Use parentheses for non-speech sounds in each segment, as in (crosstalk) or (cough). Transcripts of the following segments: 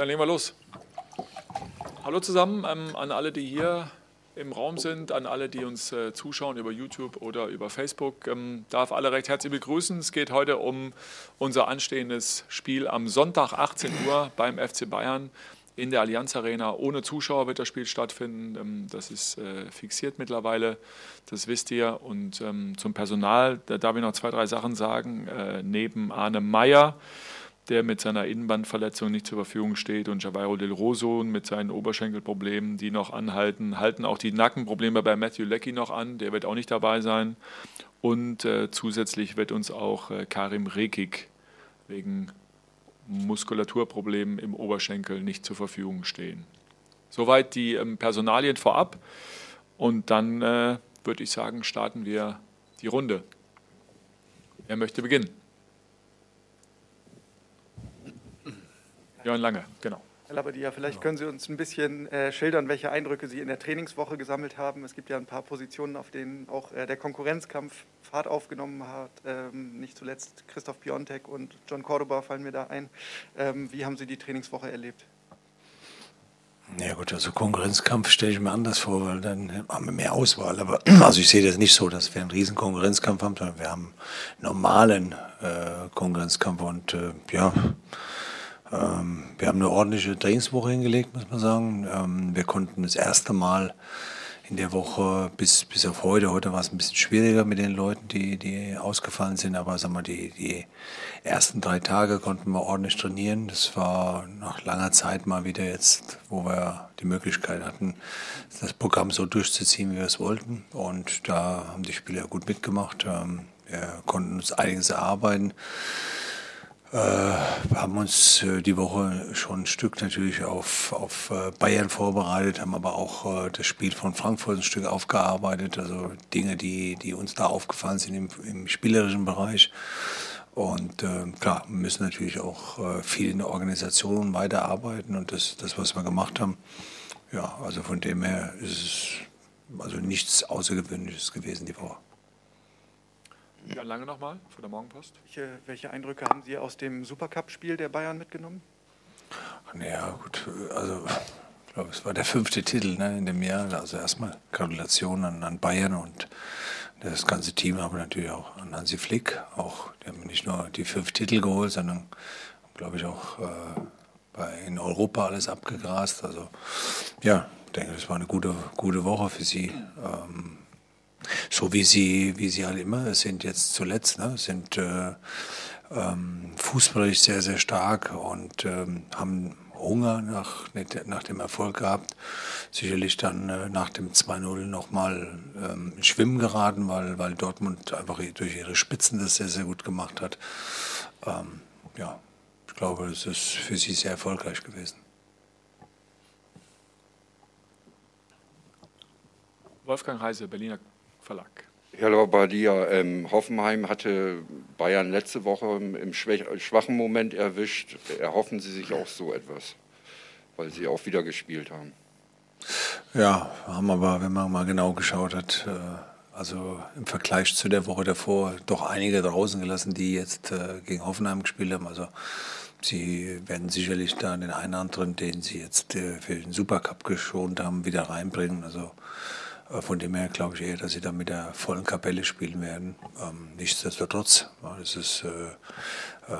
Dann legen wir los. Hallo zusammen ähm, an alle, die hier im Raum sind, an alle, die uns äh, zuschauen über YouTube oder über Facebook. Ähm, darf alle recht herzlich begrüßen. Es geht heute um unser anstehendes Spiel am Sonntag 18 Uhr beim FC Bayern in der Allianz Arena. Ohne Zuschauer wird das Spiel stattfinden. Ähm, das ist äh, fixiert mittlerweile, das wisst ihr. Und ähm, zum Personal, da darf ich noch zwei, drei Sachen sagen. Äh, neben Arne Meyer, der mit seiner Innenbandverletzung nicht zur Verfügung steht, und Javairo Del Rosso mit seinen Oberschenkelproblemen, die noch anhalten, halten auch die Nackenprobleme bei Matthew Leckie noch an. Der wird auch nicht dabei sein. Und äh, zusätzlich wird uns auch äh, Karim Rekik wegen Muskulaturproblemen im Oberschenkel nicht zur Verfügung stehen. Soweit die ähm, Personalien vorab. Und dann äh, würde ich sagen, starten wir die Runde. Wer möchte beginnen? Jörn Lange, genau. Herr Labadia, vielleicht können Sie uns ein bisschen äh, schildern, welche Eindrücke Sie in der Trainingswoche gesammelt haben. Es gibt ja ein paar Positionen, auf denen auch äh, der Konkurrenzkampf Fahrt aufgenommen hat. Ähm, nicht zuletzt Christoph Piontek und John Cordoba fallen mir da ein. Ähm, wie haben Sie die Trainingswoche erlebt? Ja gut, also Konkurrenzkampf stelle ich mir anders vor, weil dann haben wir mehr Auswahl. Aber (clears throat) also ich sehe das nicht so, dass wir einen riesen Konkurrenzkampf haben, sondern wir haben normalen äh, Konkurrenzkampf und äh, ja, ähm, wir haben eine ordentliche Trainingswoche hingelegt, muss man sagen. Ähm, wir konnten das erste Mal in der Woche bis, bis auf heute, heute war es ein bisschen schwieriger mit den Leuten, die, die ausgefallen sind, aber sagen wir, die, die ersten drei Tage konnten wir ordentlich trainieren. Das war nach langer Zeit mal wieder jetzt, wo wir die Möglichkeit hatten, das Programm so durchzuziehen, wie wir es wollten. Und da haben die Spieler gut mitgemacht. Ähm, wir konnten uns einiges erarbeiten. Äh, wir haben uns äh, die Woche schon ein Stück natürlich auf, auf äh, Bayern vorbereitet, haben aber auch das Spiel von Frankfurt ein Stück aufgearbeitet, also Dinge, die, die uns da aufgefallen sind im, im spielerischen Bereich. Und äh, klar, müssen natürlich auch viel in der Organisation weiterarbeiten und das, das, was wir gemacht haben, ja, also von dem her ist es also nichts Außergewöhnliches gewesen die Woche. Ja, lange nochmal von der Morgenpost. Welche, welche Eindrücke haben Sie aus dem Supercup-Spiel der Bayern mitgenommen? Naja, gut, also ich glaube, es war der fünfte Titel ne, in dem Jahr. Also erstmal Gratulation an, an, Bayern und das ganze Team, aber natürlich auch an Hansi Flick. Auch, die haben nicht nur die fünf Titel geholt, sondern, glaube ich, auch äh, bei, in Europa alles abgegrast. Also ja, ich denke, das war eine gute, gute Woche für sie. Ähm, so wie sie, wie sie halt immer sind jetzt zuletzt, ne, sind äh, ähm, fußballisch sehr, sehr stark und ähm, haben Hunger nach, nach dem Erfolg gehabt. Sicherlich dann äh, nach dem 2-0 nochmal ähm, Schwimmen geraten, weil, weil Dortmund einfach durch ihre Spitzen das sehr, sehr gut gemacht hat. Ähm, ja, ich glaube, es ist für sie sehr erfolgreich gewesen. Wolfgang Heise, Berliner Verlag. Herr Lobadia, ähm, Hoffenheim hatte Bayern letzte Woche im, schwachen Moment erwischt. Erhoffen Sie sich auch so etwas, weil Sie auch wieder gespielt haben? Ja, haben aber, wenn man mal genau geschaut hat, äh, also im Vergleich zu der Woche davor doch einige draußen gelassen, die jetzt äh, gegen Hoffenheim gespielt haben. Also sie werden sicherlich da den einen anderen, den sie jetzt äh, für den Supercup geschont haben, wieder reinbringen. Also von dem her glaube ich eher, dass sie dann mit der vollen Kapelle spielen werden. Ähm, nichtsdestotrotz, das ist, äh, äh,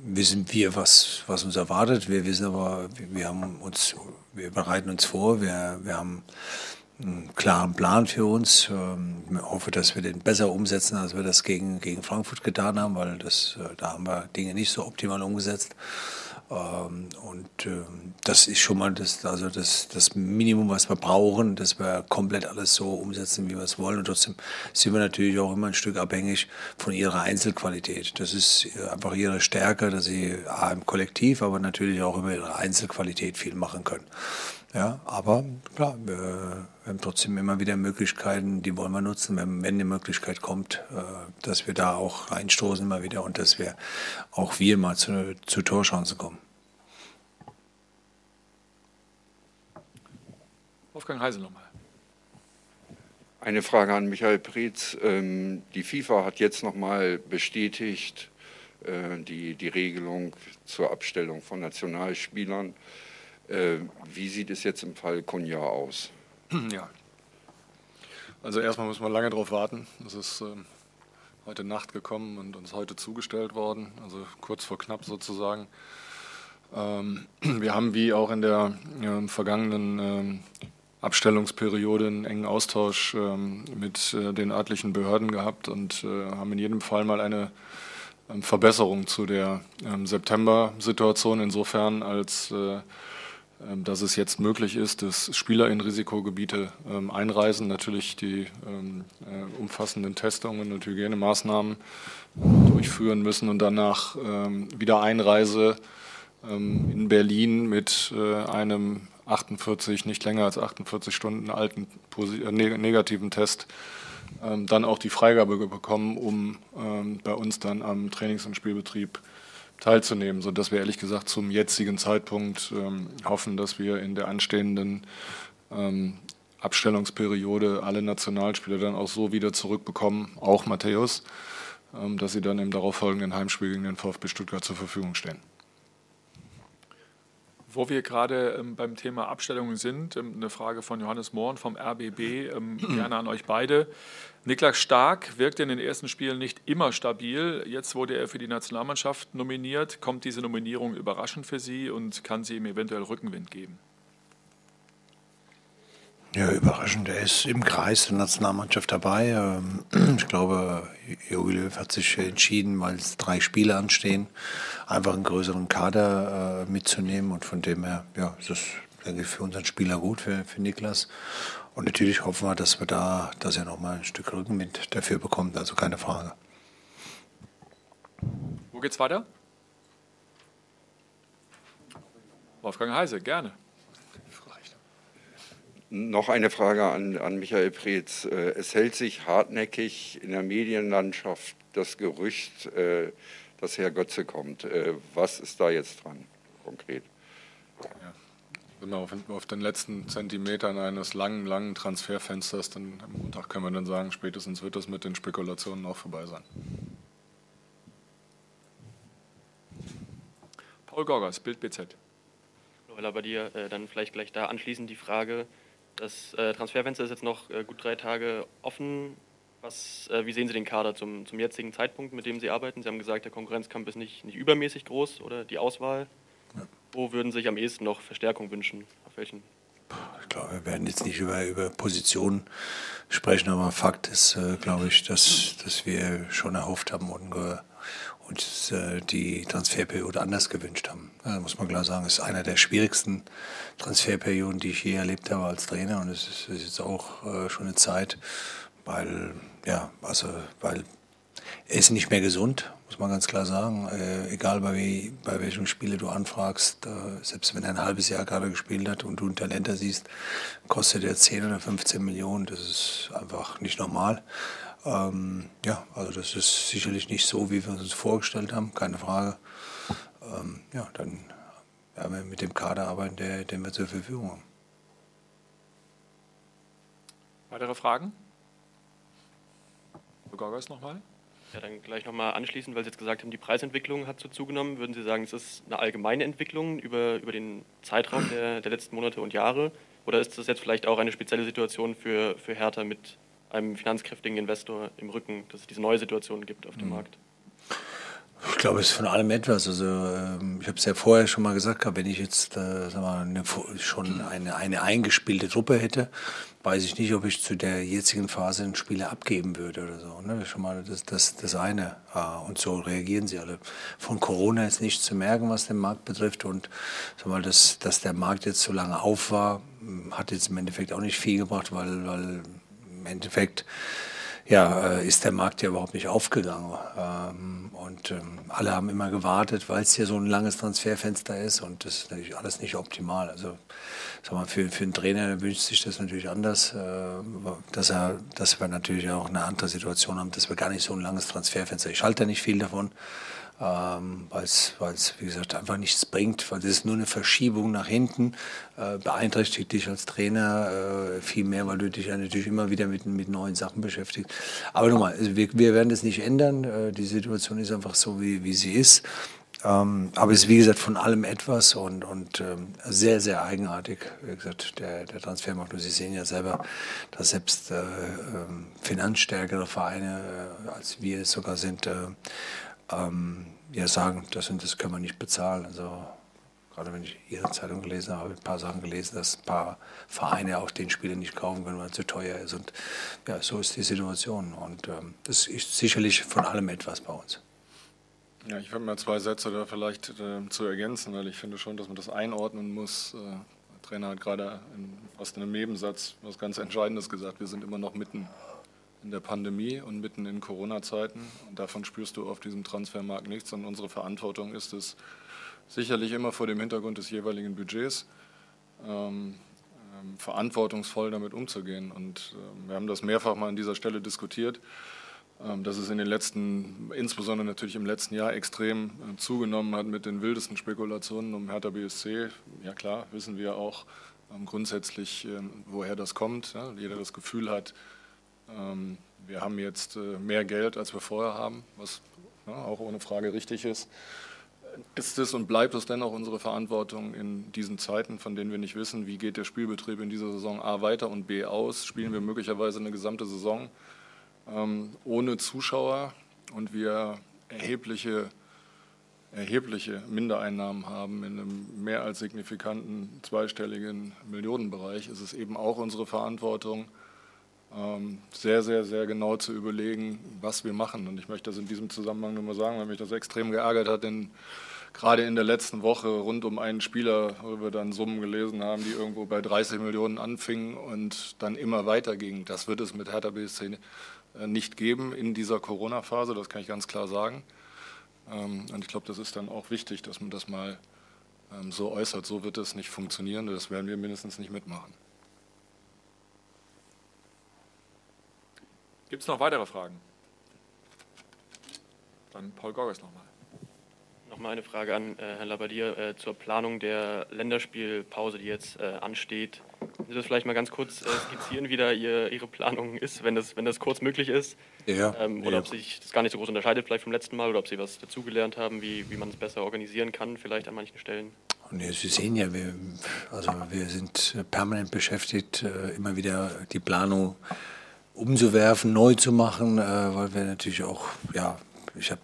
wissen wir, was, was uns erwartet. Wir wissen aber, wir, haben uns, wir bereiten uns vor, wir, wir haben einen klaren Plan für uns. Ähm, ich hoffe, dass wir den besser umsetzen, als wir das gegen, gegen Frankfurt getan haben, weil das, äh, da haben wir Dinge nicht so optimal umgesetzt. Ähm, und ähm, das ist schon mal das, also das, das Minimum, was wir brauchen, dass wir komplett alles so umsetzen, wie wir es wollen. Und trotzdem sind wir natürlich auch immer ein Stück abhängig von ihrer Einzelqualität. Das ist einfach ihre Stärke, dass sie A, im Kollektiv, aber natürlich auch über ihre Einzelqualität viel machen können. Ja, aber klar, wir, wir, haben trotzdem immer wieder Möglichkeiten, die wollen wir nutzen, wenn, wenn die Möglichkeit kommt, äh, dass wir da auch reinstoßen immer wieder und dass wir auch wir mal zu, zu Torchancen kommen. Wolfgang Heise nochmal. Eine Frage an Michael Preetz. Ähm, die FIFA hat jetzt nochmal bestätigt, äh, die, die Regelung zur Abstellung von Nationalspielern. Äh, wie sieht es jetzt im Fall Kunja aus? (clears throat) Ja. Also erstmal muss man lange darauf warten. Es ist ähm, heute Nacht gekommen und uns heute zugestellt worden, also kurz vor knapp sozusagen. Ähm, (clears throat) wir haben wie auch in der äh, vergangenen ähm, Abstellungsperiode einen engen Austausch ähm, mit äh, den örtlichen Behörden gehabt und äh, haben in jedem Fall mal eine ähm, Verbesserung zu der ähm, September-Situation insofern, als äh, dass es jetzt möglich ist, dass Spieler in Risikogebiete ähm, einreisen, natürlich die ähm, äh, umfassenden Testungen und Hygienemaßnahmen durchführen müssen und danach wieder Einreise in Berlin mit äh, einem 48, nicht länger als 48 Stunden alten äh, negativen Test dann auch die Freigabe bekommen, um bei uns dann am Trainings- und Spielbetrieb teilzunehmen, sodass wir ehrlich gesagt zum jetzigen Zeitpunkt ähm, hoffen, dass wir in der anstehenden ähm, Abstellungsperiode alle Nationalspieler dann auch so wieder zurückbekommen, auch Matthäus, ähm, dass sie dann im darauffolgenden Heimspiel gegen den VfB Stuttgart zur Verfügung stehen. Wo wir gerade ähm, beim Thema Abstellungen sind, ähm, eine Frage von Johannes Mohren vom RBB, ähm, (clears throat) gerne an euch beide. Niklas Stark wirkt in den ersten Spielen nicht immer stabil. Jetzt wurde er für die Nationalmannschaft nominiert. Kommt diese Nominierung überraschend für Sie und kann sie ihm eventuell Rückenwind geben? Ja, überraschend. Er ist im Kreis der Nationalmannschaft dabei. Ähm, (clears throat) ich glaube, Jogi Löw hat sich entschieden, weil es drei Spiele anstehen, einfach einen größeren Kader äh, mitzunehmen. Und von dem her, ja, ist das, denke ich, für unseren Spieler gut, für, für Niklas. Und natürlich hoffen wir, dass wir da, dass er nochmal ein Stück Rückenwind dafür bekommt. Also keine Frage. Wo geht's weiter? Wolfgang Heise, gerne. Noch eine Frage an, an Michael Preetz. Äh, es hält sich hartnäckig in der Medienlandschaft das Gerücht, äh, dass Herr Götze kommt. Äh, was ist da jetzt dran konkret? Ja. Sind wir auf, auf, den letzten Zentimetern eines langen, langen Transferfensters, dann am Montag können wir dann sagen, spätestens wird das mit den Spekulationen auch vorbei sein. Paul Gorgas, Bild BZ. Noella, bei dir äh, dann vielleicht gleich da anschließend die Frage, das äh, Transferfenster ist jetzt noch äh, gut drei Tage offen. Was, äh, wie sehen Sie den Kader zum, zum jetzigen Zeitpunkt, mit dem Sie arbeiten? Sie haben gesagt, der Konkurrenzkampf ist nicht, nicht übermäßig groß oder die Auswahl. Ja. Wo würden Sie sich am ehesten noch Verstärkung wünschen? Auf welchen? Ich glaube, wir werden jetzt nicht über, über Positionen sprechen, aber Fakt ist, äh, glaube ich, dass, dass wir schon erhofft haben und uns äh, die Transferperiode anders gewünscht haben. Da muss man klar sagen, ist einer der schwierigsten Transferperioden, die ich je erlebt habe als Trainer. Und es ist, ist jetzt auch äh, schon eine Zeit, weil, ja, also, weil er ist nicht mehr gesund, muss man ganz klar sagen. Äh, egal bei, wie, bei welchem Spieler du anfragst, äh, selbst wenn er ein halbes Jahr gerade gespielt hat und du ein Talenter siehst, kostet er 10 oder 15 Millionen. Das ist einfach nicht normal. Ähm, ja, also das ist sicherlich nicht so, wie wir uns vorgestellt haben, keine Frage. Ähm, ja, dann werden wir mit dem Kader arbeiten, der, den wir zur Verfügung haben. Weitere Fragen? Gorgas nochmal. Ja, dann gleich nochmal anschließend, weil Sie jetzt gesagt haben, die Preisentwicklung hat so zugenommen. Würden Sie sagen, es ist eine allgemeine Entwicklung über, über den Zeitraum der, der letzten Monate und Jahre? Oder ist das jetzt vielleicht auch eine spezielle Situation für, für Hertha mit einem finanzkräftigen Investor im Rücken, dass es diese neue Situation gibt auf dem mhm. Markt? Ich glaube, es ist von allem etwas. Also ähm, ich habe es ja vorher schon mal gesagt, wenn ich jetzt äh, sag mal, eine, schon eine, eine eingespielte Truppe hätte, weiß ich nicht, ob ich zu der jetzigen Phase einen Spieler abgeben würde oder so. Ne? Schon mal das, das, das eine. Und so reagieren sie alle. Von Corona ist nichts zu merken, was den Markt betrifft. Und sag mal, dass, dass der Markt jetzt so lange auf war, hat jetzt im Endeffekt auch nicht viel gebracht, weil, weil im Endeffekt ja, äh, ist der Markt ja überhaupt nicht aufgegangen. Ähm, und ähm, alle haben immer gewartet, weil es hier so ein langes Transferfenster ist und das ist natürlich alles nicht optimal. Also sag mal, für, für einen Trainer wünscht sich das natürlich anders, äh, dass, er, dass wir natürlich auch eine andere Situation haben, dass wir gar nicht so ein langes Transferfenster. Ich halte da nicht viel davon. Ähm, weil es, wie gesagt, einfach nichts bringt, weil das ist nur eine Verschiebung nach hinten, äh, beeinträchtigt dich als Trainer äh, viel mehr, weil du dich ja natürlich immer wieder mit, mit neuen Sachen beschäftigst. Aber nochmal, also wir, wir werden das nicht ändern, äh, die Situation ist einfach so, wie, wie sie ist. Ähm, aber es ist wie gesagt von allem etwas und, und ähm, sehr, sehr eigenartig. Wie gesagt, der, der Transfermarkt, Sie sehen ja selber, dass selbst äh, ähm, finanzstärkere Vereine, äh, als wir es sogar sind, äh, ähm, ja sagen, das und das können wir nicht bezahlen. Also gerade wenn ich Ihre Zeitung gelesen habe, habe ich ein paar Sachen gelesen, dass ein paar Vereine auch den Spieler nicht kaufen können, weil er zu teuer ist. Und ja, so ist die Situation. Und ähm, das ist sicherlich von allem etwas bei uns. Ja, ich habe mal zwei Sätze da vielleicht äh, zu ergänzen, weil ich finde schon, dass man das einordnen muss. Äh, der Trainer hat gerade in, aus einem Nebensatz was ganz Entscheidendes gesagt. Wir sind immer noch mitten in der Pandemie und mitten in Corona-Zeiten. Davon spürst du auf diesem Transfermarkt nichts. Und unsere Verantwortung ist es, sicherlich immer vor dem Hintergrund des jeweiligen Budgets, ähm, ähm, verantwortungsvoll damit umzugehen. Und äh, wir haben das mehrfach mal an dieser Stelle diskutiert. Ähm, dass es in den letzten, insbesondere natürlich im letzten Jahr, extrem äh, zugenommen hat mit den wildesten Spekulationen um Hertha BSC. Ja klar, wissen wir auch ähm, grundsätzlich, ähm, woher das kommt. Jeder das Gefühl hat, wir haben jetzt äh, mehr Geld, als wir vorher haben, was auch ohne Frage richtig ist. Ist es und bleibt es dennoch unsere Verantwortung in diesen Zeiten, von denen wir nicht wissen, wie geht der Spielbetrieb in dieser Saison A weiter und B aus? Spielen wir möglicherweise eine gesamte Saison ähm, ohne Zuschauer und wir erhebliche, erhebliche Mindereinnahmen haben in einem mehr als signifikanten zweistelligen Millionenbereich, ist es eben auch unsere Verantwortung, ähm, sehr, sehr, sehr genau zu überlegen, was wir machen. Und ich möchte das in diesem Zusammenhang nur mal sagen, weil mich das extrem geärgert hat, denn gerade in der letzten Woche rund um einen Spieler, wo wir dann Summen gelesen haben, die irgendwo bei 30 Millionen anfingen und dann immer weitergingen. Das wird es mit Hertha BSC äh, nicht geben in dieser Corona-Phase, das kann ich ganz klar sagen. Ähm, und ich glaube, das ist dann auch wichtig, dass man das mal ähm, so äußert. So wird es nicht funktionieren, das werden wir mindestens nicht mitmachen. Gibt es noch weitere Fragen? Dann Paul Gorges nochmal. Nochmal eine Frage an äh, Herrn Labadier äh, zur Planung der Länderspielpause, die jetzt äh, ansteht. Können Sie das vielleicht mal ganz kurz äh, skizzieren, wie da ihr, Ihre Planung ist, wenn das, wenn das kurz möglich ist? Ja. Ähm, oder ja. ob sich das gar nicht so groß unterscheidet vielleicht vom letzten Mal oder ob Sie was dazugelernt haben, wie, wie man es besser organisieren kann, vielleicht an manchen Stellen? Nee, Sie sehen ja, wir, also wir sind permanent beschäftigt, äh, immer wieder die Planung umzuwerfen, neu zu machen, äh, weil wir natürlich auch, ja, ich habe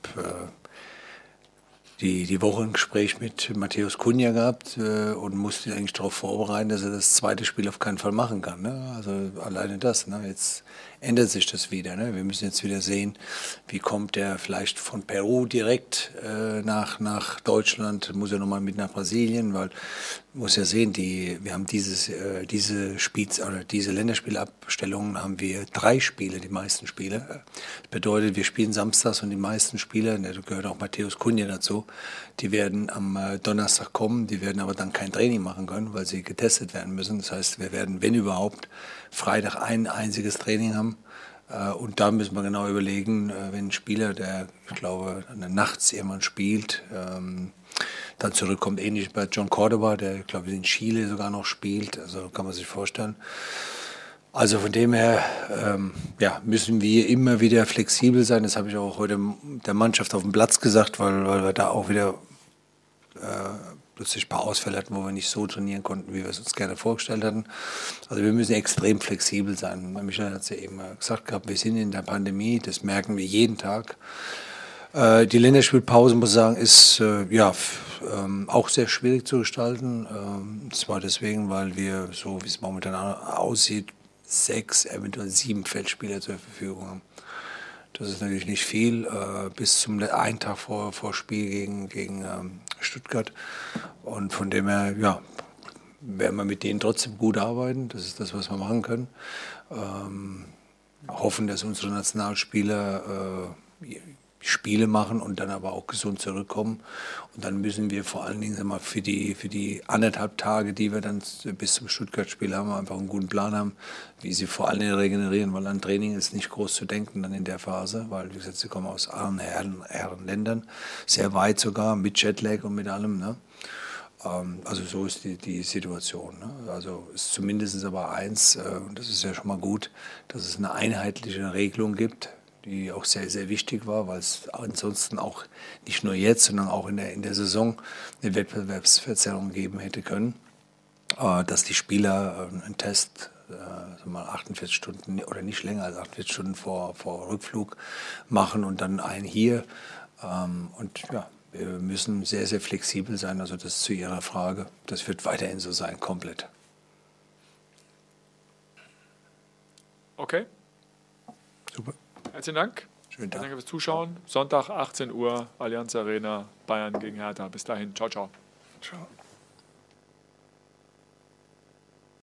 die, die Woche ein Gespräch mit Matthäus Kunja gehabt äh, und musste eigentlich darauf vorbereiten, dass er das zweite Spiel auf keinen Fall machen kann. Ne? Also alleine das. Ne? Jetzt ändert sich das wieder. Ne? Wir müssen jetzt wieder sehen, wie kommt der vielleicht von Peru direkt äh, nach, nach Deutschland, muss er nochmal mit nach Brasilien, weil muss ja sehen, die, wir haben dieses, äh, diese Spiels, oder diese Länderspielabstellungen haben wir drei Spiele, die meisten Spiele. Das bedeutet, wir spielen samstags und die meisten Spiele, da gehört auch Matthäus Kunja dazu, die werden am äh, Donnerstag kommen, die werden aber dann kein Training machen können, weil sie getestet werden müssen. Das heißt, wir werden, wenn überhaupt, Freitag ein einziges Training haben. Äh, und da müssen wir genau überlegen, äh, wenn ein Spieler, der, ich glaube, nachts jemand spielt, ähm, dann zurückkommt, ähnlich bei John Cordoba, der, glaube ich, in Chile sogar noch spielt. Also kann man sich vorstellen. Also von dem her ähm, ja, müssen wir immer wieder flexibel sein. Das habe ich auch heute der Mannschaft auf dem Platz gesagt, weil, weil wir da auch wieder äh, plötzlich ein paar Ausfälle hatten, wo wir nicht so trainieren konnten, wie wir es uns gerne vorgestellt hatten. Also wir müssen extrem flexibel sein. Michael hat es ja eben gesagt gehabt, wir sind in der Pandemie, das merken wir jeden Tag. Äh, die Länderspielpause, muss ich sagen, ist äh, ja, ähm, auch sehr schwierig zu gestalten. Ähm, zwar deswegen, weil wir, so wie es momentan aussieht, sechs, eventuell sieben Feldspieler zur Verfügung haben. Das ist natürlich nicht viel, äh, bis zum einen Tag vor, vor Spiel gegen, gegen ähm, Stuttgart. Und von dem her, ja, werden wir mit denen trotzdem gut arbeiten. Das ist das, was wir machen können. Ähm, hoffen, dass unsere Nationalspieler äh, Spiele machen und dann aber auch gesund zurückkommen. Und dann müssen wir vor allen Dingen mal, für, die, für die anderthalb Tage, die wir dann bis zum Stuttgart-Spiel haben, einfach einen guten Plan haben, wie sie vor allen Dingen regenerieren, weil an Training ist nicht groß zu denken dann in der Phase, weil wie gesagt, sie kommen aus armen Herren, Herren Ländern, sehr weit sogar, mit Jetlag und mit allem. Ne? Ähm, also so ist die, die Situation. Ne? Also ist zumindest aber eins, äh, und das ist ja schon mal gut, dass es eine einheitliche Regelung gibt die auch sehr, sehr wichtig war, weil es ansonsten auch nicht nur jetzt, sondern auch in der, in der Saison eine Wettbewerbsverzerrung geben hätte können, äh, dass die Spieler äh, einen Test mal 48 Stunden oder nicht länger als 48 Stunden vor, vor Rückflug machen und dann einen hier. Ähm, und ja, wir müssen sehr, sehr flexibel sein. Also das zu Ihrer Frage. Das wird weiterhin so sein, komplett. Okay. Super. Herzlichen Dank. Schönen Dank. Danke fürs Zuschauen. Sonntag 18 Uhr, Allianz Arena, Bayern gegen Hertha. Bis dahin. Ciao, ciao. Ciao.